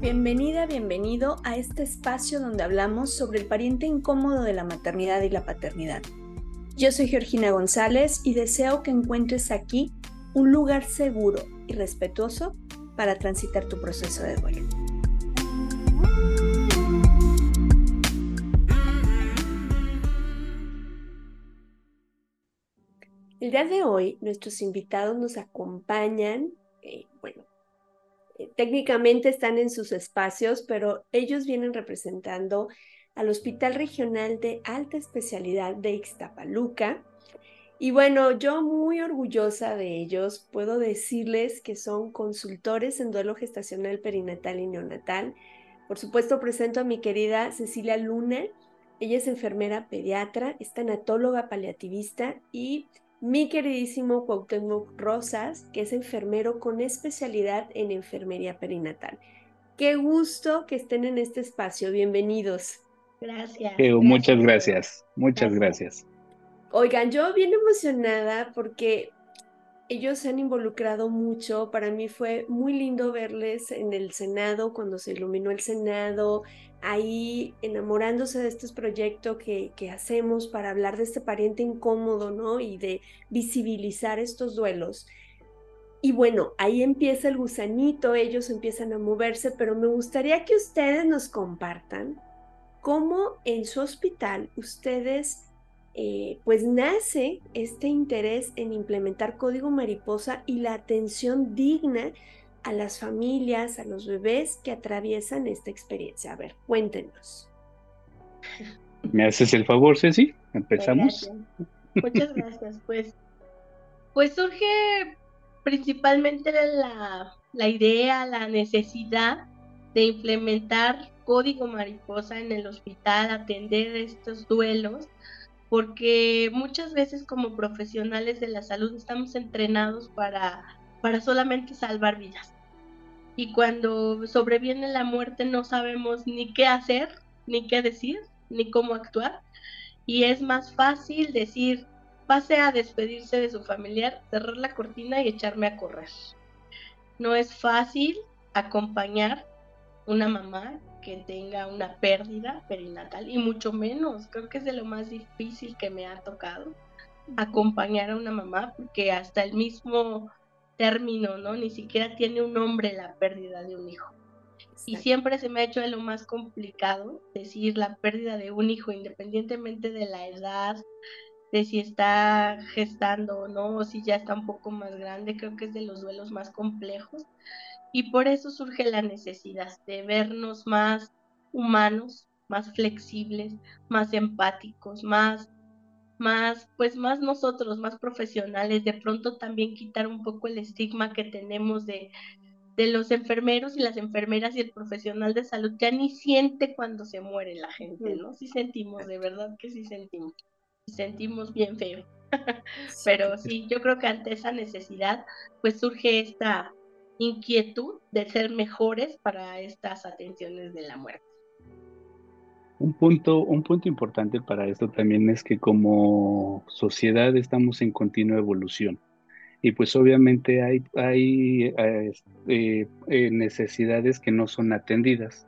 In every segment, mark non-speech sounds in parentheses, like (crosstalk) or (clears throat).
Bienvenida, bienvenido a este espacio donde hablamos sobre el pariente incómodo de la maternidad y la paternidad. Yo soy Georgina González y deseo que encuentres aquí un lugar seguro y respetuoso para transitar tu proceso de duelo. El día de hoy nuestros invitados nos acompañan, eh, bueno, técnicamente están en sus espacios, pero ellos vienen representando al Hospital Regional de Alta Especialidad de Ixtapaluca. Y bueno, yo muy orgullosa de ellos, puedo decirles que son consultores en duelo gestacional perinatal y neonatal. Por supuesto, presento a mi querida Cecilia Luna. Ella es enfermera pediatra, es tanatóloga paliativista y mi queridísimo Cuauhtémoc Rosas, que es enfermero con especialidad en enfermería perinatal. Qué gusto que estén en este espacio. Bienvenidos. Gracias. muchas gracias. Muchas gracias. Oigan, yo bien emocionada porque ellos se han involucrado mucho. Para mí fue muy lindo verles en el Senado, cuando se iluminó el Senado, ahí enamorándose de este proyecto que, que, hacemos para hablar de este pariente incómodo, ¿no? Y de visibilizar estos duelos. Y bueno, ahí empieza el gusanito, ellos empiezan a moverse, pero me gustaría que ustedes nos compartan cómo en su hospital ustedes, eh, pues nace este interés en implementar código mariposa y la atención digna a las familias, a los bebés que atraviesan esta experiencia. A ver, cuéntenos. ¿Me haces el favor, Ceci? ¿Empezamos? Muchas gracias. Pues, pues surge principalmente la, la idea, la necesidad de implementar código mariposa en el hospital, atender estos duelos, porque muchas veces como profesionales de la salud estamos entrenados para para solamente salvar vidas. Y cuando sobreviene la muerte no sabemos ni qué hacer, ni qué decir, ni cómo actuar. Y es más fácil decir, pase a despedirse de su familiar, cerrar la cortina y echarme a correr. No es fácil acompañar una mamá que tenga una pérdida perinatal y mucho menos, creo que es de lo más difícil que me ha tocado acompañar a una mamá porque hasta el mismo término, ¿no? Ni siquiera tiene un nombre la pérdida de un hijo. Y siempre se me ha hecho de lo más complicado decir la pérdida de un hijo, independientemente de la edad, de si está gestando o no, o si ya está un poco más grande, creo que es de los duelos más complejos. Y por eso surge la necesidad de vernos más humanos, más flexibles, más empáticos, más más, pues más nosotros, más profesionales, de pronto también quitar un poco el estigma que tenemos de, de los enfermeros y las enfermeras y el profesional de salud, ya ni siente cuando se muere la gente, ¿no? Sí sentimos, de verdad que sí sentimos, sentimos bien feo. (laughs) Pero sí, yo creo que ante esa necesidad, pues surge esta inquietud de ser mejores para estas atenciones de la muerte. Un punto, un punto importante para esto también es que como sociedad estamos en continua evolución y pues obviamente hay, hay este, eh, necesidades que no son atendidas.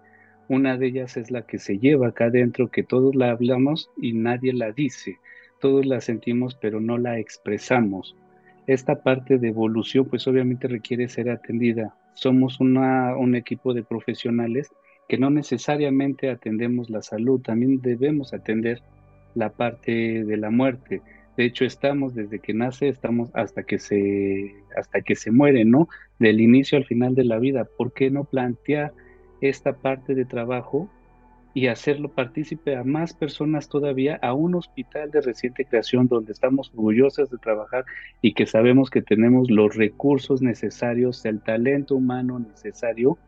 Una de ellas es la que se lleva acá adentro, que todos la hablamos y nadie la dice. Todos la sentimos pero no la expresamos. Esta parte de evolución pues obviamente requiere ser atendida. Somos un equipo de profesionales que no necesariamente atendemos la salud, también debemos atender la parte de la muerte. De hecho, estamos desde que nace, estamos hasta que se, hasta que se muere, ¿no? Del inicio al final de la vida. ¿Por qué no plantear esta parte de trabajo y hacerlo partícipe a más personas todavía, a un hospital de reciente creación donde estamos orgullosos de trabajar y que sabemos que tenemos los recursos necesarios, el talento humano necesario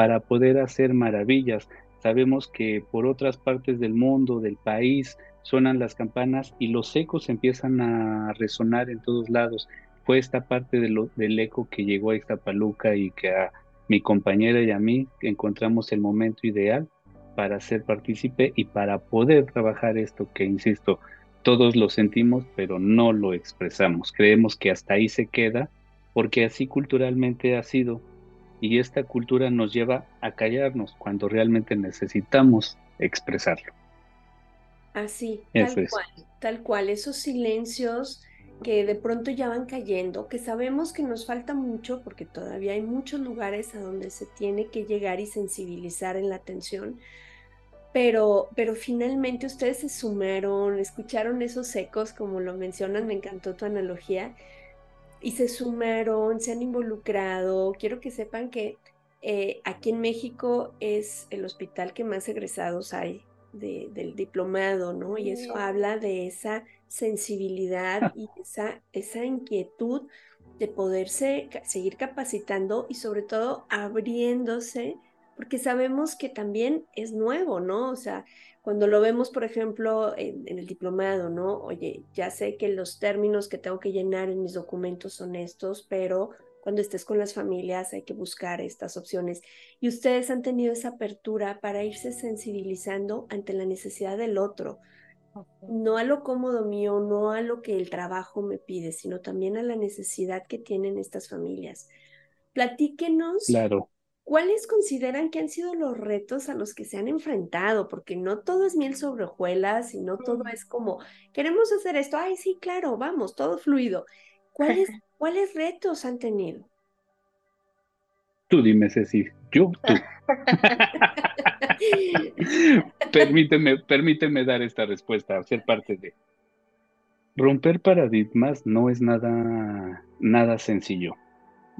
para poder hacer maravillas. Sabemos que por otras partes del mundo, del país, suenan las campanas y los ecos empiezan a resonar en todos lados. Fue esta parte del eco que llegó a Ixtapaluca y que a mi compañera y a mí encontramos el momento ideal para ser partícipe y para poder trabajar esto que, insisto, todos lo sentimos, pero no lo expresamos. Creemos que hasta ahí se queda, porque así culturalmente ha sido y esta cultura nos lleva a callarnos cuando realmente necesitamos expresarlo. Así, tal cual, tal cual, esos silencios que de pronto ya van cayendo, que sabemos que nos falta mucho porque todavía hay muchos lugares a donde se tiene que llegar y sensibilizar en la atención, pero, pero finalmente ustedes se sumaron, escucharon esos ecos, como lo mencionan, me encantó tu analogía, y se sumaron, se han involucrado. Quiero que sepan que eh, aquí en México es el hospital que más egresados hay del diplomado, ¿no? Y eso habla de esa sensibilidad y (laughs) esa, esa inquietud de poderse seguir capacitando y sobre todo abriéndose, porque sabemos que también es nuevo, ¿no? O sea, cuando lo vemos, por ejemplo, en, el diplomado, ¿no? Oye, ya sé que los términos que tengo que llenar en mis documentos son estos, pero cuando estés con las familias hay que buscar estas opciones. Y ustedes han tenido esa apertura para irse sensibilizando ante la necesidad del otro, no a lo cómodo mío, no a lo que el trabajo me pide, sino también a la necesidad que tienen estas familias. Platíquenos claro. ¿Cuáles consideran que han sido los retos a los que se han enfrentado? Porque no todo es miel sobre hojuelas y no todo es como, queremos hacer esto, ay, sí, claro, vamos, todo fluido. ¿Cuáles, (laughs) ¿cuáles retos han tenido? Tú dime, Ceci, yo, tú. (laughs) permíteme, permíteme dar esta respuesta, ser parte de. Romper paradigmas no es nada, nada sencillo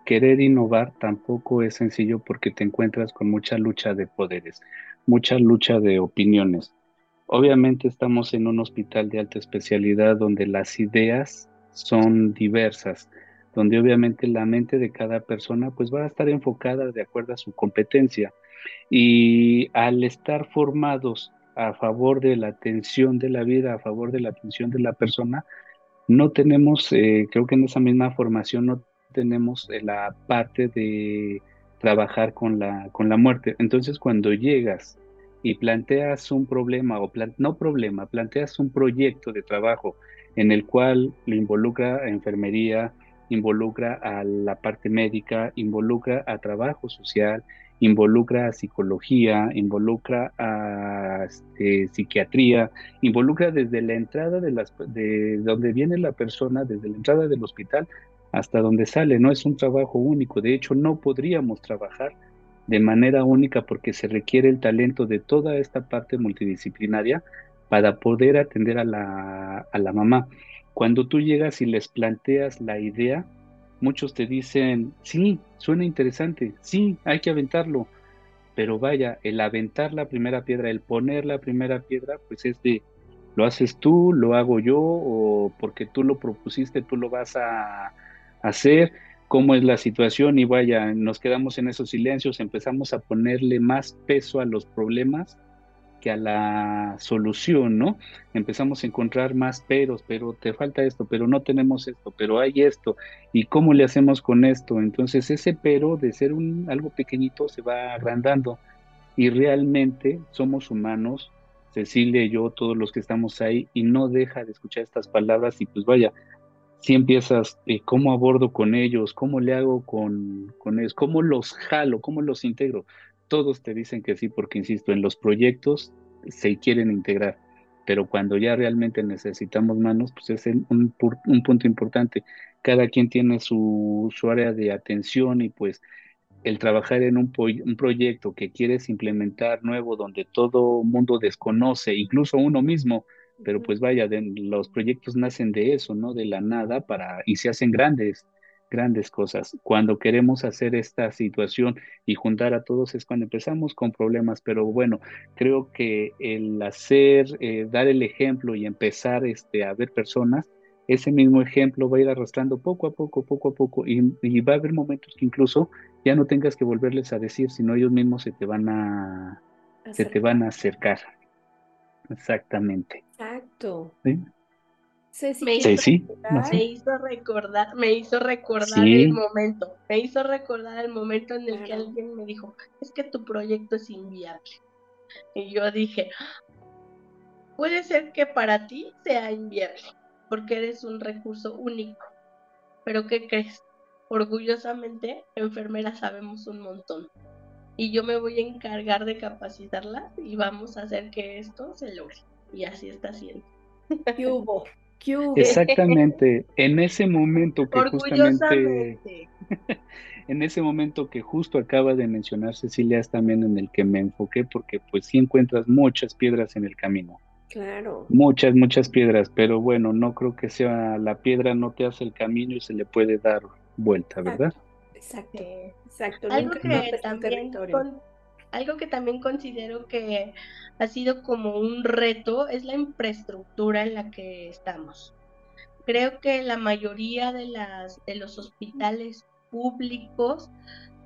querer innovar tampoco es sencillo porque te encuentras con mucha lucha de poderes, mucha lucha de opiniones. Obviamente estamos en un hospital de alta especialidad donde las ideas son diversas, donde obviamente la mente de cada persona pues va a estar enfocada de acuerdo a su competencia y al estar formados a favor de la atención de la vida, a favor de la atención de la persona, no tenemos, eh, creo que en esa misma formación no tenemos la parte de trabajar con la, con la muerte. Entonces, cuando llegas y planteas un problema, o no problema, planteas un proyecto de trabajo en el cual lo involucra a enfermería, involucra a la parte médica, involucra a trabajo social, involucra a psicología, involucra a este, psiquiatría, involucra desde la entrada de, las, de donde viene la persona, desde la entrada del hospital hasta donde sale, no es un trabajo único, de hecho no podríamos trabajar de manera única porque se requiere el talento de toda esta parte multidisciplinaria para poder atender a la, a la mamá. Cuando tú llegas y les planteas la idea, muchos te dicen, sí, suena interesante, sí, hay que aventarlo, pero vaya, el aventar la primera piedra, el poner la primera piedra, pues es de, lo haces tú, lo hago yo, o porque tú lo propusiste, tú lo vas a, hacer, cómo es la situación y vaya, nos quedamos en esos silencios, empezamos a ponerle más peso a los problemas que a la solución, ¿no? Empezamos a encontrar más peros, pero te falta esto, pero no tenemos esto, pero hay esto, ¿y cómo le hacemos con esto? Entonces ese pero de ser un algo pequeñito se va agrandando y realmente somos humanos, Cecilia y yo, todos los que estamos ahí, y no deja de escuchar estas palabras y pues vaya, si empiezas, eh, ¿cómo abordo con ellos? ¿Cómo le hago con, con ellos? ¿Cómo los jalo? ¿Cómo los integro? Todos te dicen que sí, porque insisto, en los proyectos se quieren integrar, pero cuando ya realmente necesitamos manos, pues es un, un punto importante. Cada quien tiene su, su, área de atención y pues el trabajar en un, un proyecto que quieres implementar nuevo, donde todo mundo desconoce, incluso uno mismo, pero pues vaya, los proyectos nacen de eso, ¿no? De la nada para, y se hacen grandes, grandes cosas. Cuando queremos hacer esta situación y juntar a todos es cuando empezamos con problemas, pero bueno, creo que el hacer, eh, dar el ejemplo y empezar este, a ver personas, ese mismo ejemplo va a ir arrastrando poco a poco, poco a poco, y, y va a haber momentos que incluso ya no tengas que volverles a decir, sino ellos mismos se te van a, se te van a acercar. Exactamente. Exacto. ¿Sí? me, hizo, recordar, me hizo recordar el momento, me hizo recordar el momento en el que alguien me dijo, es que tu proyecto es inviable. Y yo dije, puede ser que para ti sea inviable, porque eres un recurso único. Pero ¿qué crees? orgullosamente, enfermeras sabemos un montón. Y yo me voy a encargar de capacitarlas y vamos a hacer que esto se logre. Y así está siendo. ¿Qué hubo? ¿Qué hubo? Exactamente. En ese momento que justamente. (laughs) en ese momento que justo acaba de mencionar Cecilia es también en el que me enfoqué porque pues sí encuentras muchas piedras en el camino. Claro. Muchas, muchas piedras, pero bueno, no creo que sea la piedra no te hace el camino y se le puede dar vuelta, ¿verdad? Exacto, exacto. Algo que, también algo que también considero que ha sido como un reto es la infraestructura en la que estamos. Creo que la mayoría de, las, de los hospitales públicos,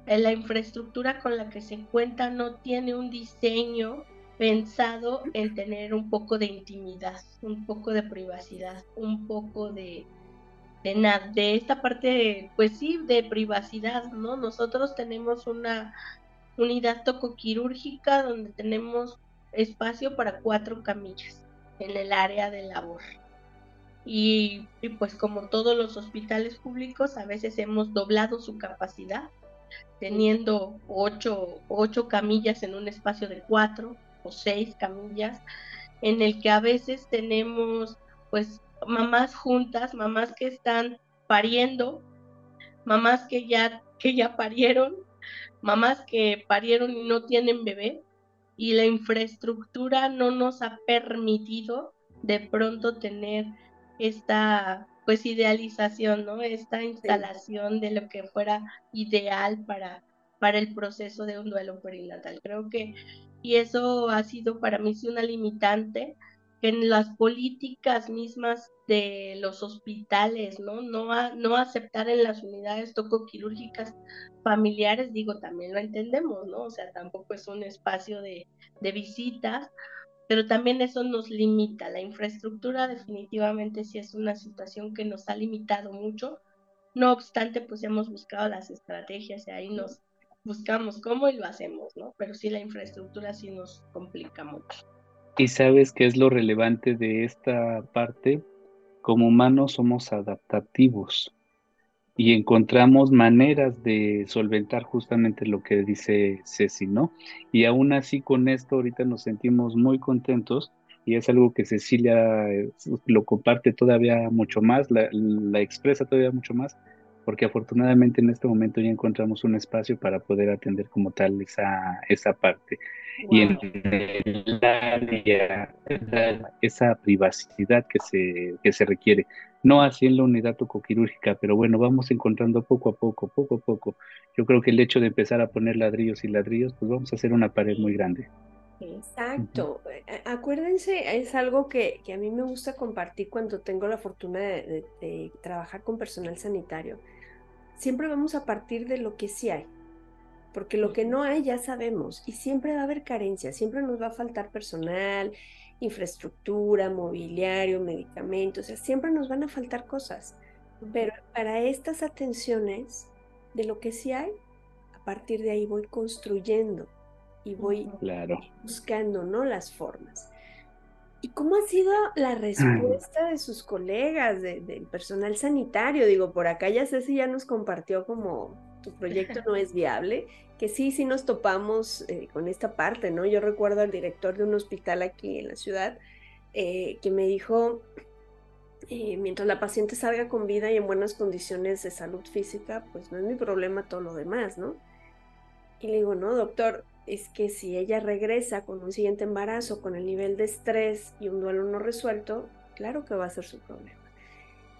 eh, la infraestructura con la que se cuenta no tiene un diseño pensado en tener un poco de intimidad, un poco de privacidad, un poco de, de, de esta parte, pues sí, de privacidad, ¿no? Nosotros tenemos una unidad tocoquirúrgica donde tenemos espacio para cuatro camillas en el área de labor. Y, y, pues como todos los hospitales públicos, a veces hemos doblado su capacidad, teniendo ocho, ocho camillas en un espacio de cuatro o seis camillas, en el que a veces tenemos pues mamás juntas, mamás que están pariendo, mamás que ya, que ya parieron, mamás que parieron y no tienen bebé, y la infraestructura no nos ha permitido de pronto tener esta pues idealización, ¿no? Esta instalación de lo que fuera ideal para, para el proceso de un duelo perinatal. Creo que y eso ha sido para mí sí una limitante en las políticas mismas de los hospitales, ¿no? No, aceptar en las unidades tocoquirúrgicas familiares, digo, también lo entendemos, ¿no? O sea, tampoco es un espacio de, de visitas, pero también eso nos limita. La infraestructura definitivamente sí es una situación que nos ha limitado mucho. No obstante, pues hemos buscado las estrategias y ahí nos buscamos cómo y lo hacemos, ¿no? Pero sí la infraestructura sí nos complica mucho. Y sabes qué es lo relevante de esta parte? Como humanos somos adaptativos y encontramos maneras de solventar justamente lo que dice Ceci, ¿no? Y aún así con esto ahorita nos sentimos muy contentos y es algo que Cecilia eh, lo comparte todavía mucho más, la, la expresa todavía mucho más, porque afortunadamente en este momento ya encontramos un espacio para poder atender como tal esa, esa parte. Y en el área, esa privacidad que se, que se requiere. No así en la unidad tocoquirúrgica, pero bueno, vamos encontrando poco a poco, poco a poco. Yo creo que el hecho de empezar a poner ladrillos y ladrillos, pues vamos a hacer una pared muy grande. Exacto. Acuérdense, es algo que, que, a mí me gusta compartir cuando tengo la fortuna de, de, trabajar con personal sanitario. Siempre vamos a partir de lo que sí hay, porque lo que no hay ya sabemos y siempre va a haber carencias, siempre nos va a faltar personal, infraestructura, mobiliario, medicamentos, o sea, siempre nos van a faltar cosas. Pero para estas atenciones, de lo que sí hay, a partir de ahí voy construyendo y voy buscando, ¿no? Las formas. ¿Y cómo ha sido la (clears throat) respuesta de sus colegas, del personal sanitario? Digo, por acá ya sé si ya nos compartió como tu proyecto no es viable, que sí, sí nos topamos eh, con esta parte, ¿no? Yo recuerdo al director de un hospital aquí en la ciudad eh, que me dijo, eh, mientras la paciente salga con vida y en buenas condiciones de salud física, pues no es mi problema todo lo demás, ¿no? Y le digo, no, doctor, es que si ella regresa con un siguiente embarazo, con el nivel de estrés y un duelo no resuelto, claro que va a ser su problema.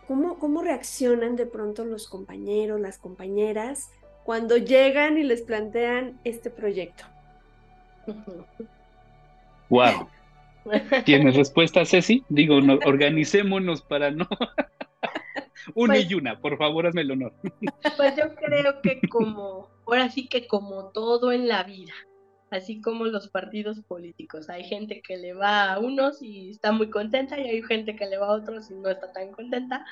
¿Cómo, cómo reaccionan de pronto los compañeros, las compañeras, cuando llegan y les plantean este proyecto? (laughs) Wow. ¿Tienes respuesta, Ceci? Digo, (laughs) organicémonos para no. (laughs) una y pues una, por favor, hazme el honor. Pues yo creo que como, ahora sí que como todo en la vida, así como los partidos políticos. Hay gente que le va a unos y está muy contenta y hay gente que le va a otros y no está tan contenta.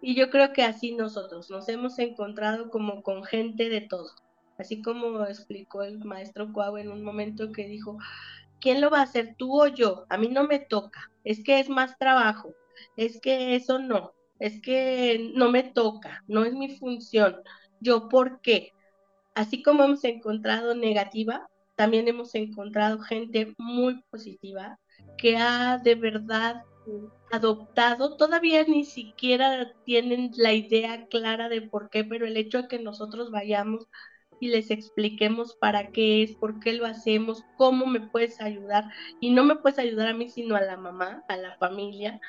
Y yo creo que así nosotros nos hemos encontrado como con gente de todo. Así como explicó el maestro Cuau en un momento que dijo, ¿quién lo va a hacer, tú o yo? A mí no me toca, es que es más trabajo, es que eso no. es que no me toca, no es mi función. Yo, ¿por qué? Así como hemos encontrado negativa, también hemos encontrado gente muy positiva que ha de verdad adoptado, todavía ni siquiera tienen la idea clara de por qué, pero el hecho de que nosotros vayamos y les expliquemos para qué es, por qué lo hacemos, cómo me puedes ayudar, y no me puedes ayudar a mí, sino a la mamá, a la familia,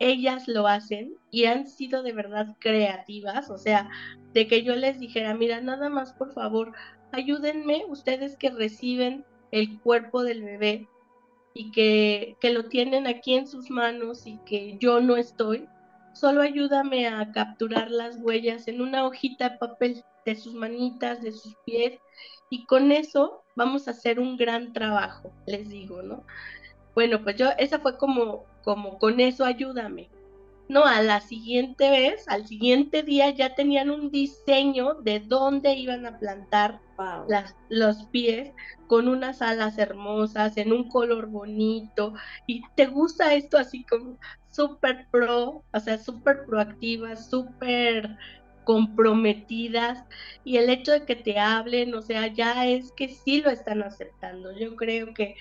ellas lo hacen y han sido de verdad creativas, o sea, de que yo les dijera, mira, nada más por favor, ayúdenme ustedes que reciben el cuerpo del bebé y que, que lo tienen aquí en sus manos y que yo no estoy, solo ayúdame a capturar las huellas en una hojita de papel de sus manitas, de sus pies, y con eso vamos a hacer un gran trabajo, les digo, ¿no? Bueno, pues yo, esa fue como, como con eso ayúdame. No, a la siguiente vez, al siguiente día ya tenían un diseño de dónde iban a plantar las, los pies con unas alas hermosas, en un color bonito. Y te gusta esto así como súper pro, o sea, súper proactiva, súper comprometidas y el hecho de que te hablen, o sea, ya es que sí lo están aceptando. Yo creo que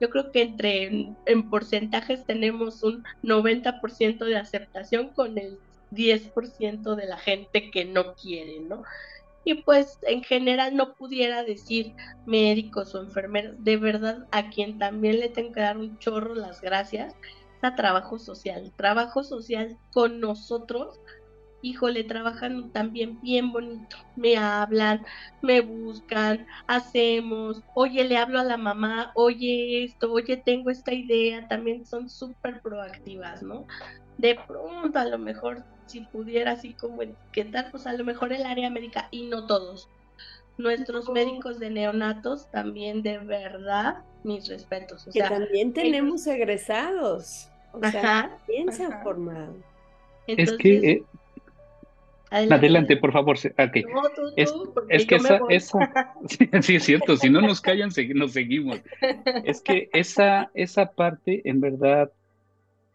yo creo que entre en, porcentajes tenemos un 90% de aceptación con el 10% de la gente que no quiere, ¿no? Y pues en general no pudiera decir médicos o enfermeros, de verdad a quien también le tengo que dar un chorro las gracias, a trabajo social, trabajo social con nosotros híjole, trabajan también bien bonito. Me hablan, me buscan, hacemos, oye, le hablo a la mamá, oye esto, oye, tengo esta idea, también son súper proactivas, ¿no? De pronto, a lo mejor, si pudiera así como etiquetar, pues a lo mejor el área médica, y no todos. Nuestros médicos de neonatos también de verdad, mis respetos. que también tenemos egresados. O sea, también se han formado. es que eh, Adelante, por favor. Okay. es, que esa, esa sí, es cierto, si no nos callan, nos seguimos. Es que esa, esa parte, en verdad,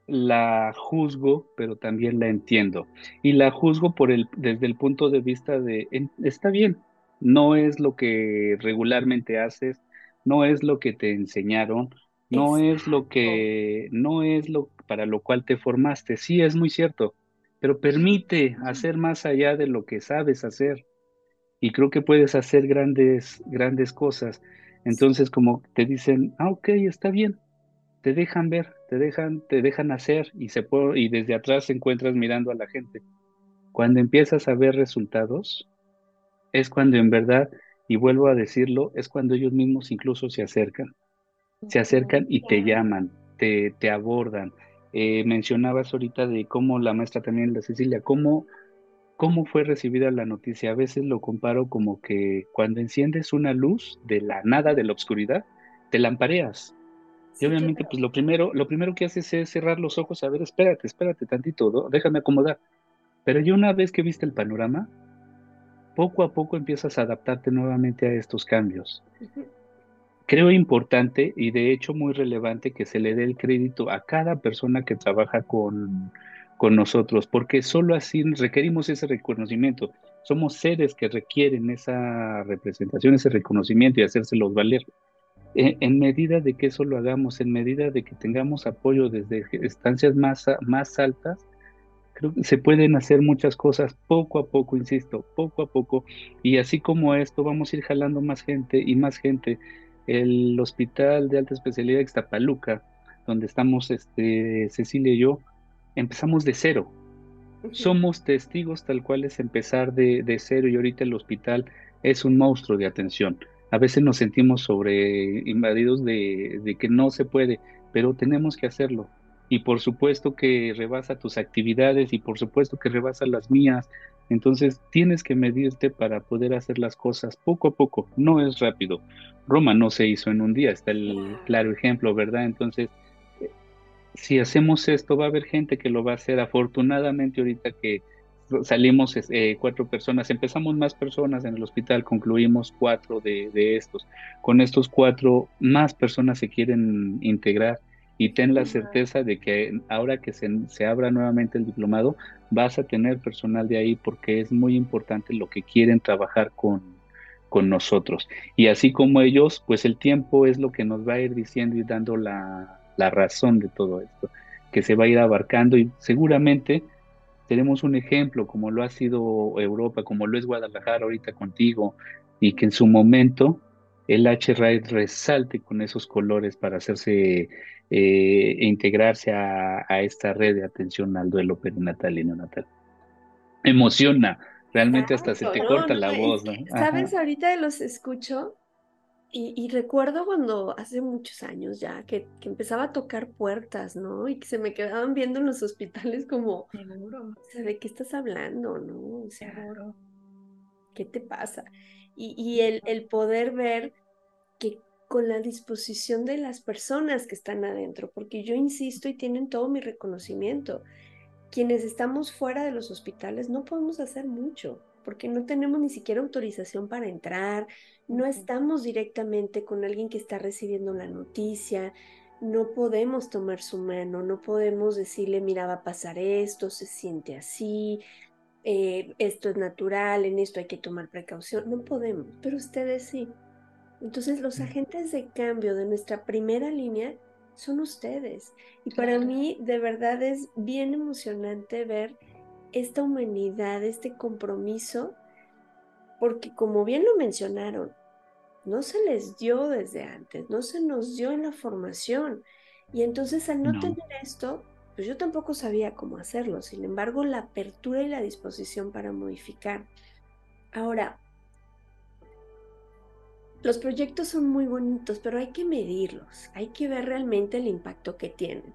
la juzgo, pero también la entiendo. Y la juzgo por el, desde el punto de vista de, está bien, no es lo que regularmente haces, no es lo que te enseñaron, no es lo que, no es lo para lo cual te formaste. Sí, es muy cierto pero permite hacer más allá de lo que sabes hacer. Y creo que puedes hacer grandes, grandes cosas. Entonces, como te dicen, ah, ok, está bien, te dejan ver, te dejan, te dejan hacer y se puede, y desde atrás encuentras mirando a la gente. Cuando empiezas a ver resultados, es cuando en verdad, y vuelvo a decirlo, es cuando ellos mismos incluso se acercan. Se acercan y te llaman, te, te abordan, eh, mencionabas ahorita de cómo la maestra también, la Cecilia, cómo, cómo fue recibida la noticia. A veces lo comparo como que cuando enciendes una luz de la nada, de la oscuridad, te lampareas. Y obviamente, pues lo primero, lo primero que haces es cerrar los ojos, a ver, espérate, espérate tantito, déjame acomodar. Pero ya una vez que viste el panorama, poco a poco empiezas a adaptarte nuevamente a estos cambios creo importante y de hecho muy relevante que se le dé el crédito a cada persona que trabaja con, con nosotros, porque solo así requerimos ese reconocimiento. Somos seres que requieren esa representación, ese reconocimiento y hacérselos valer. En, medida de que eso lo hagamos, en medida de que tengamos apoyo desde estancias más, más altas, creo que se pueden hacer muchas cosas poco a poco, insisto, poco a poco. Y así como esto, vamos a ir jalando más gente y más gente el Hospital de Alta Especialidad de Ixtapaluca, donde estamos este, Cecilia y yo, empezamos de cero. Somos testigos tal cual es empezar de, cero y ahorita el hospital es un monstruo de atención. A veces nos sentimos sobre invadidos de, de que no se puede, pero tenemos que hacerlo. Y por supuesto que rebasa tus actividades y por supuesto que rebasa las mías. Entonces tienes que medirte para poder hacer las cosas poco a poco. No es rápido. Roma no se hizo en un día, está el claro ejemplo, ¿verdad? Entonces, si hacemos esto, va a haber gente que lo va a hacer. Afortunadamente, ahorita que salimos eh, cuatro personas, empezamos más personas en el hospital, concluimos cuatro de, estos. Con estos cuatro, más personas se quieren integrar y ten la certeza de que ahora que se, se, abra nuevamente el diplomado, vas a tener personal de ahí porque es muy importante lo que quieren trabajar con, con nosotros. Y así como ellos, pues el tiempo es lo que nos va a ir diciendo y dando la, la razón de todo esto, que se va a ir abarcando y seguramente tenemos un ejemplo como lo ha sido Europa, como lo es Guadalajara ahorita contigo, y que en su momento el H-Ride resalte con esos colores para hacerse eh, e integrarse a, esta red de atención al duelo perinatal y neonatal. Emociona, realmente hasta se te corta la voz. Sabes, ahorita los escucho y, recuerdo cuando hace muchos años ya que, que, empezaba a tocar puertas, ¿no? Y que se me quedaban viendo en los hospitales como, Seguro. ¿de qué estás hablando, no? O sea, Seguro. ¿qué te pasa? Y, el, el poder ver que con la disposición de las personas que están adentro, porque yo insisto y tienen todo mi reconocimiento, quienes estamos fuera de los hospitales no podemos hacer mucho, porque no tenemos ni siquiera autorización para entrar, no estamos directamente con alguien que está recibiendo la noticia, no podemos tomar su mano, no podemos decirle, mira, va a pasar esto, se siente así, eh, esto es natural, en esto hay que tomar precaución, no podemos, pero ustedes sí. Entonces los agentes de cambio de nuestra primera línea son ustedes. Y para mí de verdad es bien emocionante ver esta humanidad, este compromiso, porque como bien lo mencionaron, no se les dio desde antes, no se nos dio en la formación. Y entonces al no, tener esto, pues yo tampoco sabía cómo hacerlo. Sin embargo, la apertura y la disposición para modificar. Ahora, los proyectos son muy bonitos, pero hay que medirlos, hay que ver realmente el impacto que tienen.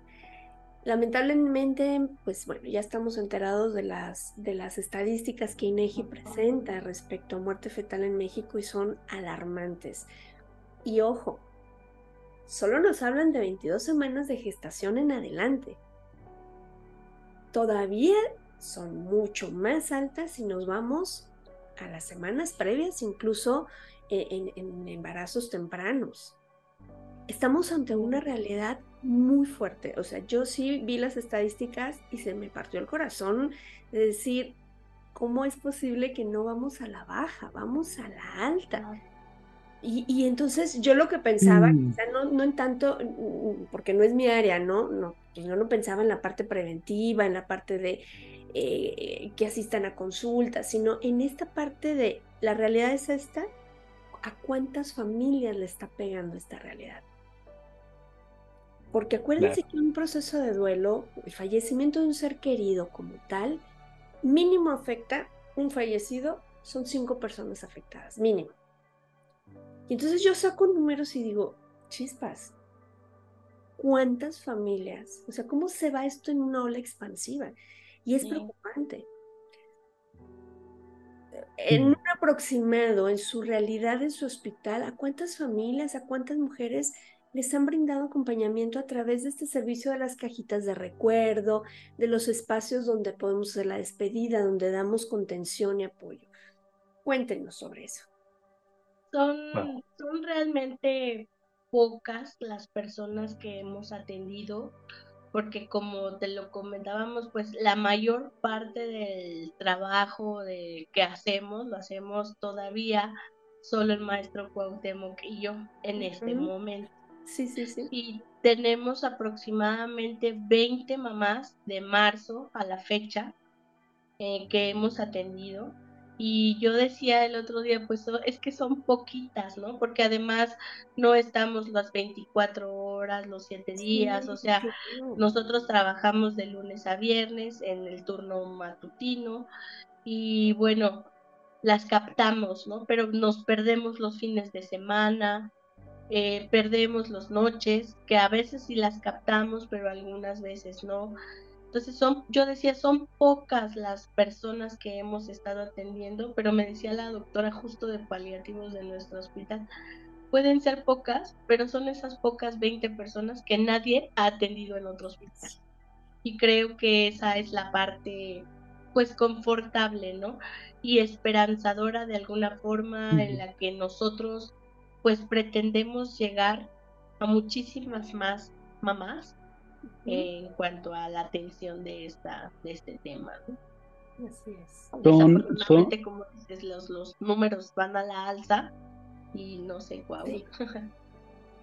Lamentablemente, pues bueno, ya estamos enterados de las, de las estadísticas que INEGI presenta respecto a muerte fetal en México y son alarmantes. Y ojo, solo nos hablan de 22 semanas de gestación en adelante. Todavía son mucho más altas si nos vamos a las semanas previas, incluso eh, en, en embarazos tempranos. Estamos ante una realidad muy fuerte. O sea, yo sí vi las estadísticas y se me partió el corazón de decir, ¿cómo es posible que no vamos a la baja, vamos a la alta? Y, entonces yo lo que pensaba, mm. no, no, en tanto, mm, porque no es mi área, ¿no? No, pues yo no pensaba en la parte preventiva, en la parte de eh, que asistan a consultas, sino en esta parte de la realidad es esta, ¿a cuántas familias le está pegando esta realidad? Porque acuérdense que un proceso de duelo, el fallecimiento de un ser querido como tal, mínimo afecta un fallecido, son cinco personas afectadas, mínimo. Y entonces yo saco números y digo, chispas, ¿cuántas familias? O sea, ¿cómo se va esto en una ola expansiva? Y es preocupante. En un aproximado, en su realidad, en su hospital, ¿a cuántas familias, a cuántas mujeres les han brindado acompañamiento a través de este servicio de las cajitas de recuerdo, de los espacios donde podemos hacer la despedida, donde damos contención y apoyo. Cuéntenos sobre eso. Son, son realmente pocas las personas que hemos atendido, porque como te lo comentábamos, pues la mayor parte del trabajo de, que hacemos lo hacemos todavía solo el maestro Cuauhtémoc y yo en este momento. Sí, sí, sí. Y tenemos aproximadamente 20 mamás de marzo a la fecha eh, que hemos atendido. Y yo decía el otro día, pues es que son poquitas, ¿no? Porque además no estamos las 24 horas, los 7 días, o sea, nosotros trabajamos de lunes a viernes en el turno matutino y bueno, las captamos, ¿no? Pero nos perdemos los fines de semana, eh, perdemos las noches, que a veces sí las captamos, pero algunas veces no. Entonces son, yo decía, son pocas las personas que hemos estado atendiendo, pero me decía la doctora justo de paliativos de nuestro hospital, pueden ser pocas, pero son esas pocas 20 personas que nadie ha atendido en otro hospital. Y creo que esa es la parte pues confortable, ¿no? Y esperanzadora de alguna forma en la que nosotros pues pretendemos llegar a muchísimas más mamás en cuanto a la atención de esta de este tema. Así es. Desafortunadamente, como dices, los, los números van a la alza y no sé, guau. (laughs)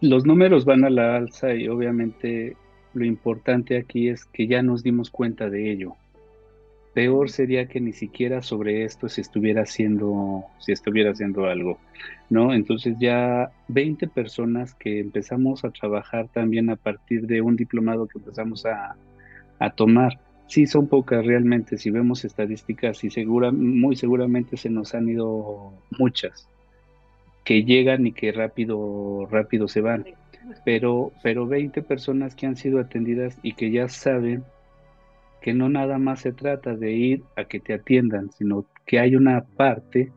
Los números van a la alza y obviamente lo importante aquí es que ya nos dimos cuenta de ello. Peor sería que ni siquiera sobre esto se estuviera haciendo, si estuviera haciendo algo, ¿no? Entonces ya 20 personas que empezamos a trabajar también a partir de un diplomado que empezamos a, a tomar. Sí, son pocas realmente, si vemos estadísticas y segura, muy seguramente se nos han ido muchas que llegan y que rápido, rápido se van. Pero, pero 20 personas que han sido atendidas y que ya saben que no nada más se trata de ir a que te atiendan, sino que hay una parte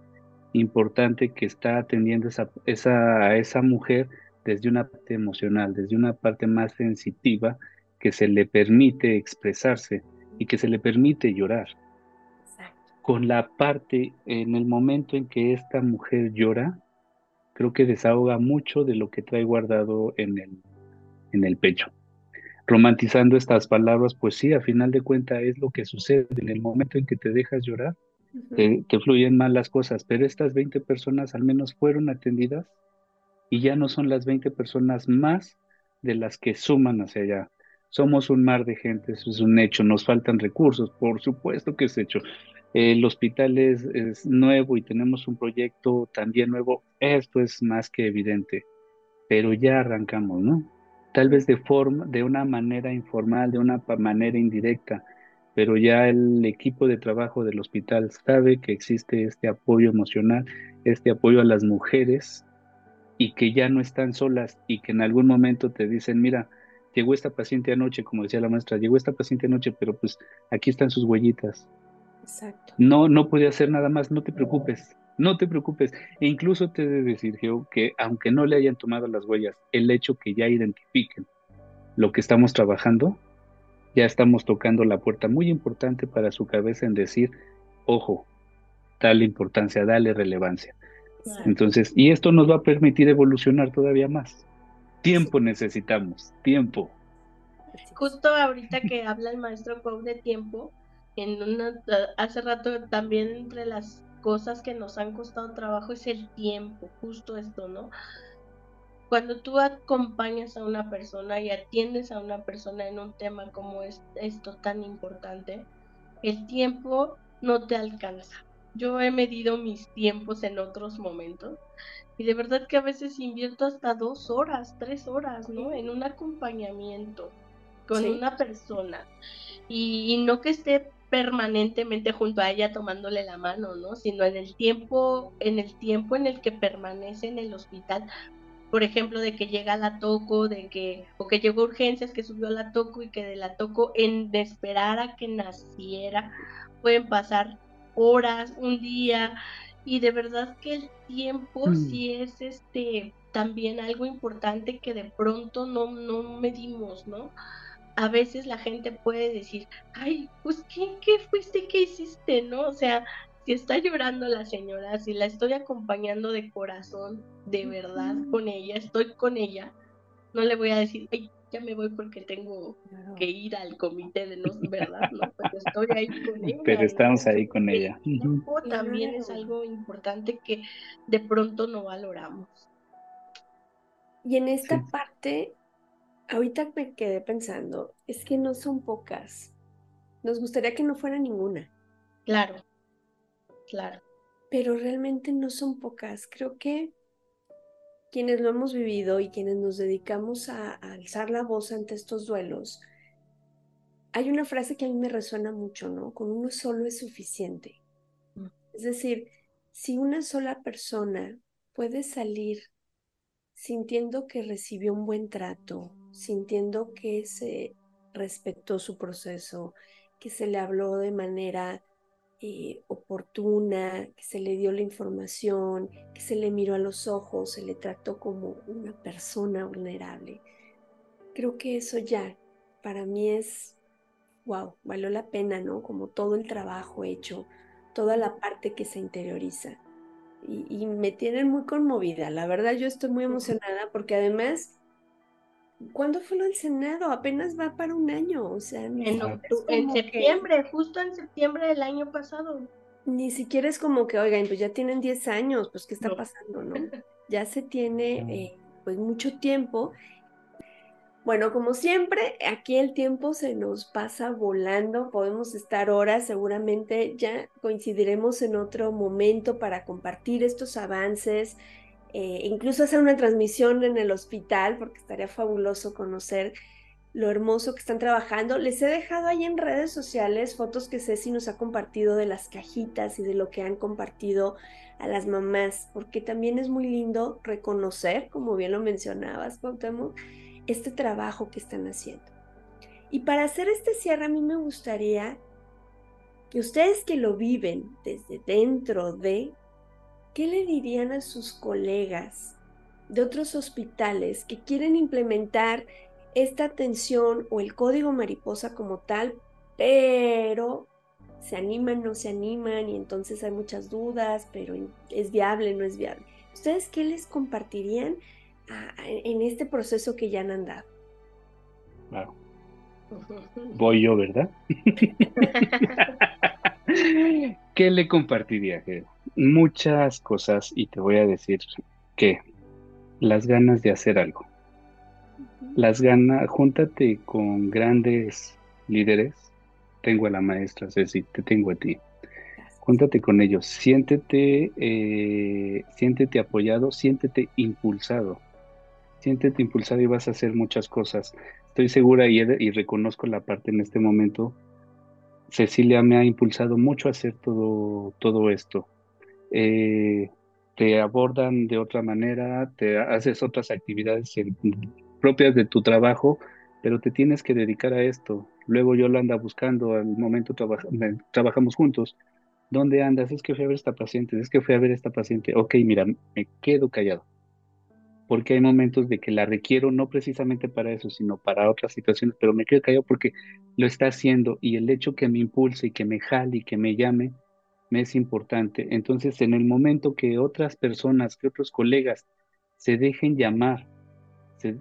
importante que está atendiendo esa, esa, a esa mujer desde una parte emocional, desde una parte más sensitiva, que se le permite expresarse y que se le permite llorar. Con la parte, en el momento en que esta mujer llora, creo que desahoga mucho de lo que trae guardado en el, en el pecho romantizando estas palabras, pues sí, a final de cuentas es lo que sucede en el momento en que te dejas llorar, te, fluyen mal las cosas, pero estas 20 personas al menos fueron atendidas y ya no son las 20 personas más de las que suman hacia allá. Somos un mar de gente, eso es un hecho, nos faltan recursos, por supuesto que es hecho. El hospital es, es nuevo y tenemos un proyecto también nuevo, esto es más que evidente, pero ya arrancamos, ¿no? Tal vez de forma, de una manera informal, de una manera indirecta, pero ya el equipo de trabajo del hospital sabe que existe este apoyo emocional, este apoyo a las mujeres y que ya no están solas y que en algún momento te dicen, mira, llegó esta paciente anoche, como decía la maestra, llegó esta paciente anoche, pero pues aquí están sus huellitas. Exacto. No, no puede hacer nada más, no te preocupes, no te preocupes. E incluso te de decir, Geo, que aunque no le hayan tomado las huellas, el hecho que ya identifiquen lo que estamos trabajando, ya estamos tocando la puerta muy importante para su cabeza en decir, ojo, dale importancia, dale relevancia. Entonces, y esto nos va a permitir evolucionar todavía más. Tiempo necesitamos, tiempo. Justo ahorita que habla el maestro Pau de tiempo, en una, hace rato también entre las cosas que nos han costado trabajo es el tiempo, justo esto, ¿no? Cuando tú acompañas a una persona y atiendes a una persona en un tema como es, esto tan importante, el tiempo no te alcanza. Yo he medido mis tiempos en otros momentos y de verdad que a veces invierto hasta dos horas, tres horas, ¿no? En un acompañamiento con una persona. Y, y, no que esté permanentemente junto a ella tomándole la mano, ¿no? Sino en el tiempo, en el tiempo en el que permanece en el hospital, por ejemplo, de que llega la toco, de que, o que llegó urgencias, que subió la toco y que de la toco en de esperar a que naciera, pueden pasar horas, un día, y de verdad que el tiempo mm. sí es este también algo importante que de pronto no, no medimos, ¿no? A veces la gente puede decir, ay, pues ¿qué, qué fuiste, qué hiciste, ¿no? O sea, si está llorando la señora, si la estoy acompañando de corazón, de verdad, con ella, estoy con ella, no le voy a decir, ay, ya me voy porque tengo que ir al comité de no, ¿verdad? No, pues estoy ahí con (laughs) ella. Pero estamos ahí con ella. también es algo importante que de pronto no valoramos. Y en esta parte ahorita me quedé pensando, es que no son pocas. Nos gustaría que no fuera ninguna. Claro, claro. Pero realmente no son pocas. Creo que quienes lo hemos vivido y quienes nos dedicamos a, alzar la voz ante estos duelos, hay una frase que a mí me resuena mucho, ¿no? Con uno solo es suficiente. Mm. Es decir, si una sola persona puede salir sintiendo que recibió un buen trato, sintiendo que se respetó su proceso, que se le habló de manera eh, oportuna, que se le dio la información, que se le miró a los ojos, se le trató como una persona vulnerable. Creo que eso ya para mí es, wow, valió la pena, ¿no? Como todo el trabajo hecho, toda la parte que se interioriza y, me tienen muy conmovida. La verdad, yo estoy muy emocionada porque además ¿cuándo fue lo del Senado? Apenas va para un año, o sea, en, en septiembre, justo en septiembre del año pasado. Ni siquiera es como que, oigan, pues ya tienen 10 años, pues ¿qué está pasando, no? (laughs) Ya se tiene eh, pues mucho tiempo. Bueno, como siempre, aquí el tiempo se nos pasa volando, podemos estar horas, seguramente ya coincidiremos en otro momento para compartir estos avances, eh, incluso hacer una transmisión en el hospital, porque estaría fabuloso conocer lo hermoso que están trabajando. Les he dejado ahí en redes sociales fotos que Ceci nos ha compartido de las cajitas y de lo que han compartido a las mamás, porque también es muy lindo reconocer, como bien lo mencionabas, Cuauhtémoc, este trabajo que están haciendo. Y para hacer este cierre, a mí me gustaría que ustedes que lo viven desde dentro de ¿qué le dirían a sus colegas de otros hospitales que quieren implementar esta atención o el código mariposa como tal, pero se animan, no se animan y entonces hay muchas dudas, pero es viable, no es viable? ¿Ustedes qué les compartirían en este proceso que ya han andado? Claro. Voy yo, ¿verdad? (laughs) (laughs) ¿Qué le compartiría? Muchas cosas y te voy a decir que las ganas de hacer algo. Las ganas, júntate con grandes líderes. Tengo a la maestra Ceci, te tengo a ti. Júntate con ellos, siéntete, eh, siéntete apoyado, siéntete impulsado. Siéntete impulsado y vas a hacer muchas cosas. Estoy segura y, y reconozco la parte en este momento Cecilia me ha impulsado mucho a hacer todo, todo esto. Eh, te abordan de otra manera, te haces otras actividades propias de tu trabajo, pero te tienes que dedicar a esto. Luego yo lo anda buscando, al momento trabajamos juntos. ¿Dónde andas? Es que fui a ver esta paciente, es que fui a ver esta paciente. Ok, mira, me quedo callado porque hay momentos de que la requiero no precisamente para eso, sino para otras situaciones, pero me quedo callado porque lo está haciendo y el hecho que me impulse y que me jale y que me llame es importante. Entonces, en el momento que otras personas, que otros colegas se dejen llamar,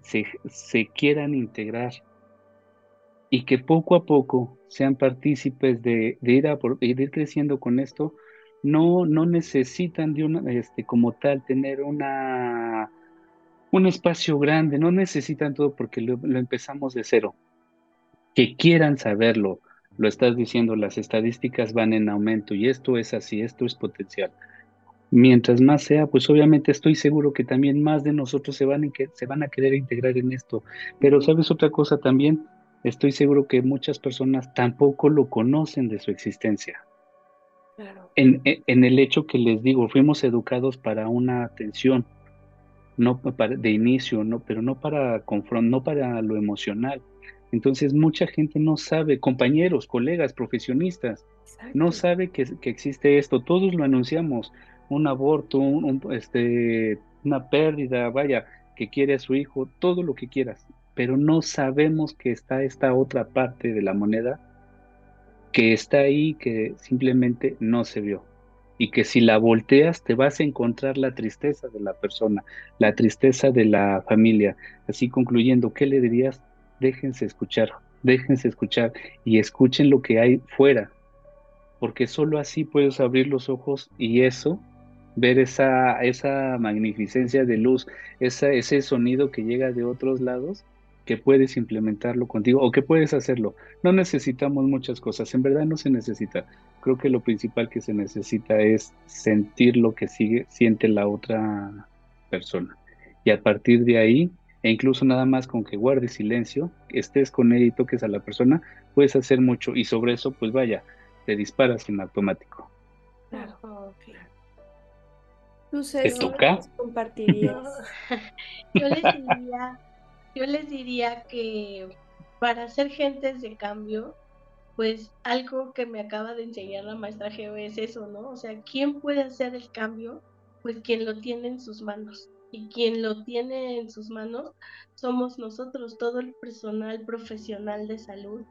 se, quieran integrar y que poco a poco sean partícipes de, ir, a, ir creciendo con esto, no, no necesitan de una, este, como tal, tener una un espacio grande, no necesitan todo porque lo, empezamos de cero. Que quieran saberlo, lo estás diciendo, las estadísticas van en aumento y esto es así, esto es potencial. Mientras más sea, pues obviamente estoy seguro que también más de nosotros se van, se van a querer integrar en esto. Pero sabes otra cosa también, estoy seguro que muchas personas tampoco lo conocen de su existencia. En, en, el hecho que les digo, fuimos educados para una atención, no para, de inicio, no, pero no para confront, no para lo emocional. Entonces mucha gente no sabe, compañeros, colegas, profesionistas, no sabe que, que, existe esto. Todos lo anunciamos, un aborto, un, este, una pérdida, vaya, que quiere a su hijo, todo lo que quieras, pero no sabemos que está esta otra parte de la moneda que está ahí, que simplemente no se vio y que si la volteas te vas a encontrar la tristeza de la persona, la tristeza de la familia. Así concluyendo, ¿qué le dirías? Déjense escuchar, déjense escuchar y escuchen lo que hay fuera, porque solo así puedes abrir los ojos y eso, ver esa, esa magnificencia de luz, ese sonido que llega de otros lados, que puedes implementarlo contigo o que puedes hacerlo. No necesitamos muchas cosas, en verdad no se necesita. Creo que lo principal que se necesita es sentir lo que sigue, siente la otra persona. Y a partir de ahí, e incluso nada más con que guardes silencio, estés con él y toques a la persona, puedes hacer mucho y sobre eso, pues vaya, te disparas en automático. Claro, claro. ¿Te toca? Compartirías. (laughs) Yo les diría yo les diría que para ser gentes de cambio, pues algo que me acaba de enseñar la maestra Geo es eso, ¿no? O sea, ¿quién puede hacer el cambio? Pues quien lo tiene en sus manos. Y quien lo tiene en sus manos somos nosotros, todo el personal profesional de salud,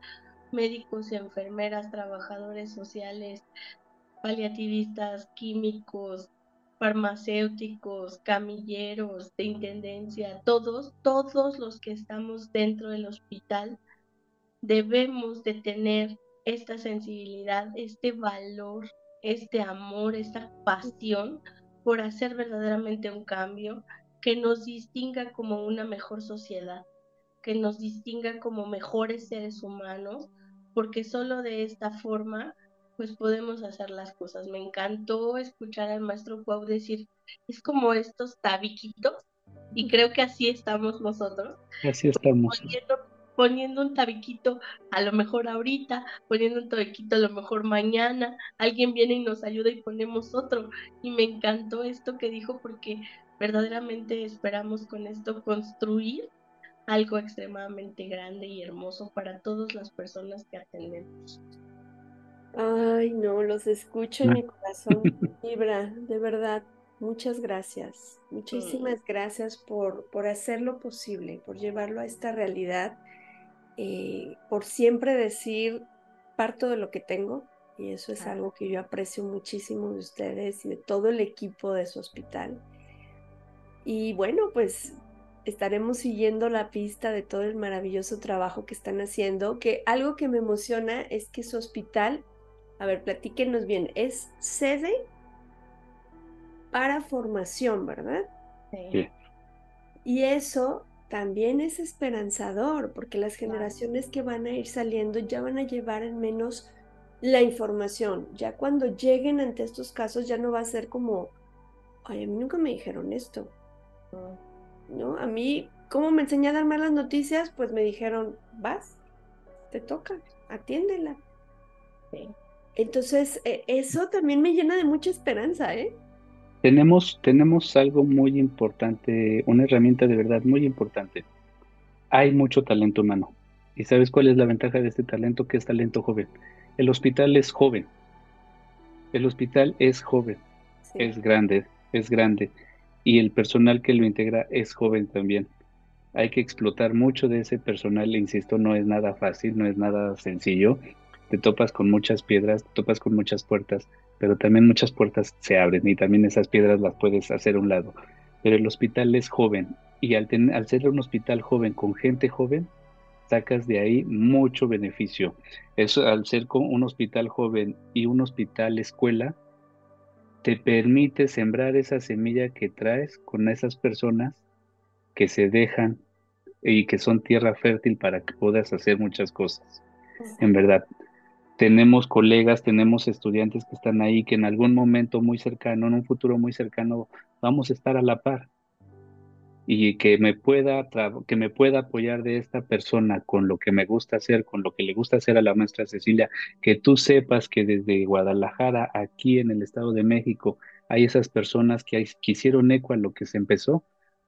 médicos, enfermeras, trabajadores sociales, paliativistas, químicos, farmacéuticos, camilleros, de intendencia, todos, todos los que estamos dentro del hospital, debemos de tener esta sensibilidad, este valor, este amor, esta pasión por hacer verdaderamente un cambio que nos distinga como una mejor sociedad, que nos distinga como mejores seres humanos, porque solo de esta forma pues podemos hacer las cosas. Me encantó escuchar al maestro Pau decir, es como estos tabiquitos, y creo que así estamos nosotros. Así estamos. Poniendo, poniendo, un tabiquito a lo mejor ahorita, poniendo un tabiquito a lo mejor mañana, alguien viene y nos ayuda y ponemos otro. Y me encantó esto que dijo porque verdaderamente esperamos con esto construir algo extremadamente grande y hermoso para todas las personas que atendemos. Ay, no, los escucho en mi corazón, (laughs) vibra, de verdad. Muchas gracias, muchísimas gracias por, por hacerlo posible, por llevarlo a esta realidad, eh, por siempre decir, parto de lo que tengo, y eso es algo que yo aprecio muchísimo de ustedes y de todo el equipo de su hospital. Y bueno, pues estaremos siguiendo la pista de todo el maravilloso trabajo que están haciendo, que algo que me emociona es que su hospital a ver, platíquenos bien. Es sede para formación, ¿verdad? Sí. Y eso también es esperanzador, porque las generaciones que van a ir saliendo ya van a llevar al menos la información. Ya cuando lleguen ante estos casos ya no va a ser como, ay, a mí nunca me dijeron esto. ¿No? A mí, ¿cómo me enseñé a dar malas noticias? Pues me dijeron, vas, te toca, atiéndela. Sí. Entonces, eh, eso también me llena de mucha esperanza, ¿eh? Tenemos, tenemos algo muy importante, una herramienta de verdad muy importante. Hay mucho talento humano. ¿Y sabes cuál es la ventaja de este talento? Que es talento joven. El hospital es joven. El hospital es joven. Es grande, es grande. Y el personal que lo integra es joven también. Hay que explotar mucho de ese personal, insisto, no es nada fácil, no es nada sencillo te topas con muchas piedras, te topas con muchas puertas, pero también muchas puertas se abren y también esas piedras las puedes hacer a un lado. Pero el hospital es joven y al, al ser un hospital joven con gente joven, sacas de ahí mucho beneficio. Eso al ser con un hospital joven y un hospital escuela, te permite sembrar esa semilla que traes con esas personas que se dejan y que son tierra fértil para que puedas hacer muchas cosas. En verdad, tenemos colegas, tenemos estudiantes que están ahí, que en algún momento muy cercano, en un futuro muy cercano, vamos a estar a la par. Y que me pueda, que me pueda apoyar de esta persona con lo que me gusta hacer, con lo que le gusta hacer a la maestra Cecilia, que tú sepas que desde Guadalajara, aquí en el Estado de México, hay esas personas que, hicieron eco a lo que se empezó.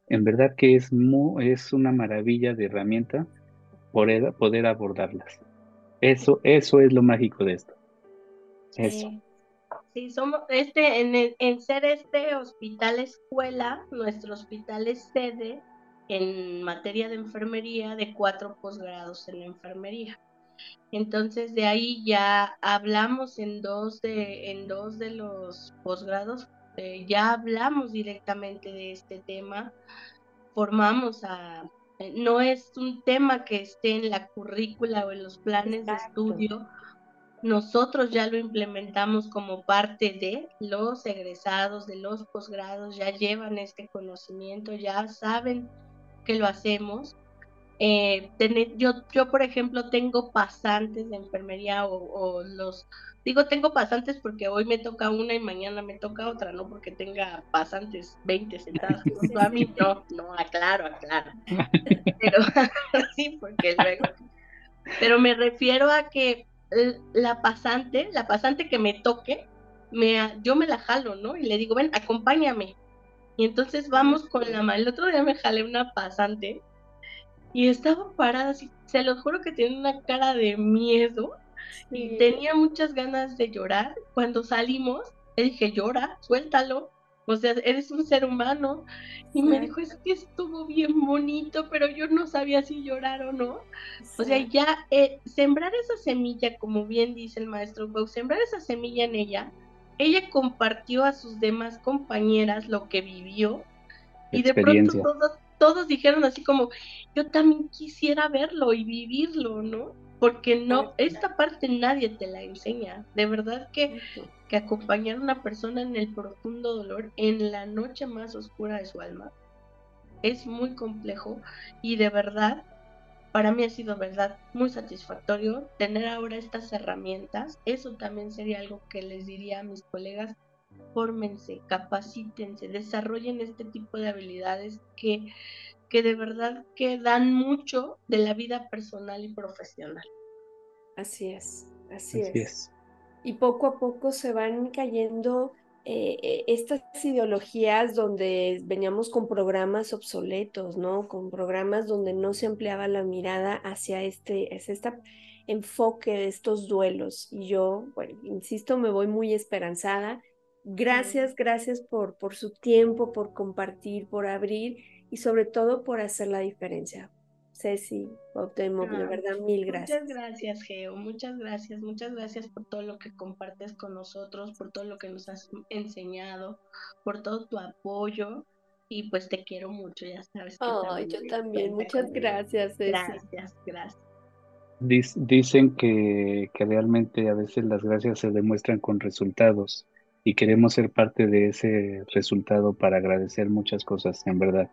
En verdad que es, es una maravilla de herramienta poder, poder abordarlas. Eso, eso es lo mágico de esto. Eso. Sí, somos este, en, en ser este hospital escuela, nuestro hospital es sede en materia de enfermería de cuatro posgrados en enfermería. Entonces de ahí ya hablamos en dos de, en dos de los posgrados, eh, ya hablamos directamente de este tema, formamos a no es un tema que esté en la currícula o en los planes de estudio. Nosotros ya lo implementamos como parte de los egresados de los posgrados, ya llevan este conocimiento, ya saben que lo hacemos. Eh, yo, yo, por ejemplo, tengo pasantes de enfermería o los Digo, tengo pasantes porque hoy me toca una y mañana me toca otra, no porque tenga pasantes 20 sentadas (laughs) a mí, no, no, aclaro, aclaro. (laughs) Pero (laughs) sí, porque luego. Pero me refiero a que la pasante, la pasante que me toque, me, yo me la jalo, ¿no? Y le digo, ven, acompáñame. Y entonces vamos con la mano. El otro día me jalé una pasante y estaba parada así, se lo juro que tiene una cara de miedo y tenía muchas ganas de llorar. Cuando salimos, le dije, llora, suéltalo. O sea, eres un ser humano. Y me dijo, es que estuvo bien bonito, pero yo no sabía si llorar o no. O sea, ya eh, sembrar esa semilla, como bien dice el maestro sembrar esa semilla en ella, ella compartió a sus demás compañeras lo que vivió y de pronto todos, todos dijeron así como, yo también quisiera verlo y vivirlo, ¿no? Porque no, esta parte nadie te la enseña. De verdad que, que acompañar a una persona en el profundo dolor, en la noche más oscura de su alma, es muy complejo y de verdad para mí ha sido verdad muy satisfactorio tener ahora estas herramientas. Eso también sería algo que les diría a mis colegas. Fórmense, capacítense, desarrollen este tipo de habilidades que, que de verdad que dan mucho de la vida personal y profesional. Así es, así, es. Y poco a poco se van cayendo eh, eh, estas ideologías donde veníamos con programas obsoletos, ¿no? Con programas donde no se ampliaba la mirada hacia este, hacia este enfoque de estos duelos. Y yo, bueno, insisto, me voy muy esperanzada. Gracias, gracias por, por su tiempo, por compartir, por abrir y sobre todo por hacer la diferencia. Ceci, Optimo, de verdad, mil gracias. Muchas gracias, Geo, muchas gracias, muchas gracias por todo lo que compartes con nosotros, por todo lo que nos has enseñado, por todo tu apoyo y pues te quiero mucho, ya sabes. Que yo también, muchas gracias. Ceci. Gracias, gracias. Dicen que, que realmente a veces las gracias se demuestran con resultados y queremos ser parte de ese resultado para agradecer muchas cosas, en verdad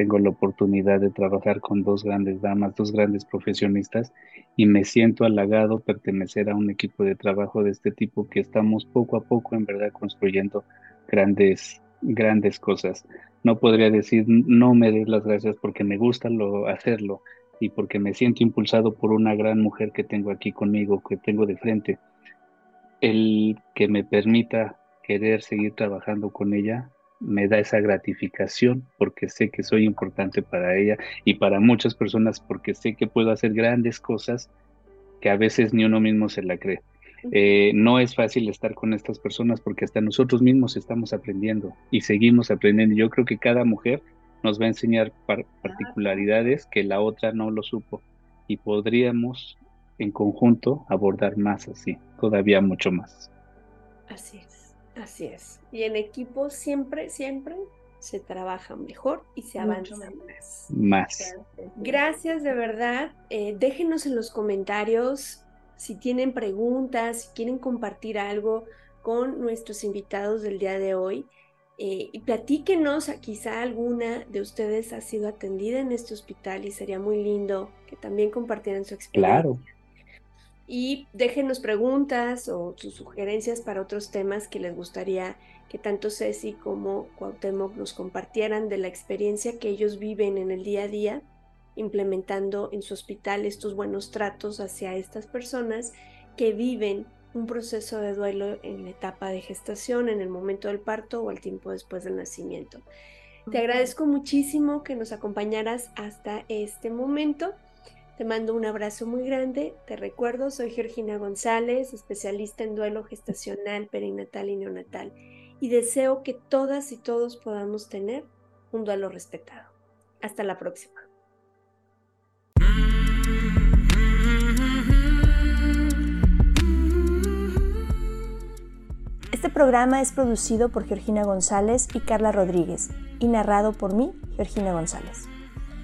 tengo la oportunidad de trabajar con dos grandes damas, dos grandes profesionistas y me siento halagado pertenecer a un equipo de trabajo de este tipo que estamos poco a poco en verdad construyendo grandes, grandes cosas. No podría decir no me des las gracias porque me gusta lo, hacerlo y porque me siento impulsado por una gran mujer que tengo aquí conmigo, que tengo de frente. El que me permita querer seguir trabajando con ella me da esa gratificación porque sé que soy importante para ella y para muchas personas porque sé que puedo hacer grandes cosas que a veces ni uno mismo se la cree. Eh, no es fácil estar con estas personas porque hasta nosotros mismos estamos aprendiendo y seguimos aprendiendo. Yo creo que cada mujer nos va a enseñar particularidades que la otra no lo supo y podríamos en conjunto abordar más así, todavía mucho más. Así es. Así es. Y en equipo siempre, siempre se trabaja mejor y se avanza más. Más. Gracias de verdad. Eh, déjenos en los comentarios si tienen preguntas, si quieren compartir algo con nuestros invitados del día de hoy. Eh, y platíquenos, quizá alguna de ustedes ha sido atendida en este hospital y sería muy lindo que también compartieran su experiencia. Claro y déjenos preguntas o sus sugerencias para otros temas que les gustaría que tanto Ceci como Cuauhtémoc nos compartieran de la experiencia que ellos viven en el día a día implementando en su hospital estos buenos tratos hacia estas personas que viven un proceso de duelo en la etapa de gestación, en el momento del parto o al tiempo después del nacimiento. Te agradezco muchísimo que nos acompañaras hasta este momento. Te mando un abrazo muy grande. Te recuerdo, soy Georgina González, especialista en duelo gestacional, perinatal y neonatal. Y deseo que todas y todos podamos tener un duelo respetado. Hasta la próxima. Este programa es producido por Georgina González y Carla Rodríguez y narrado por mí, Georgina González.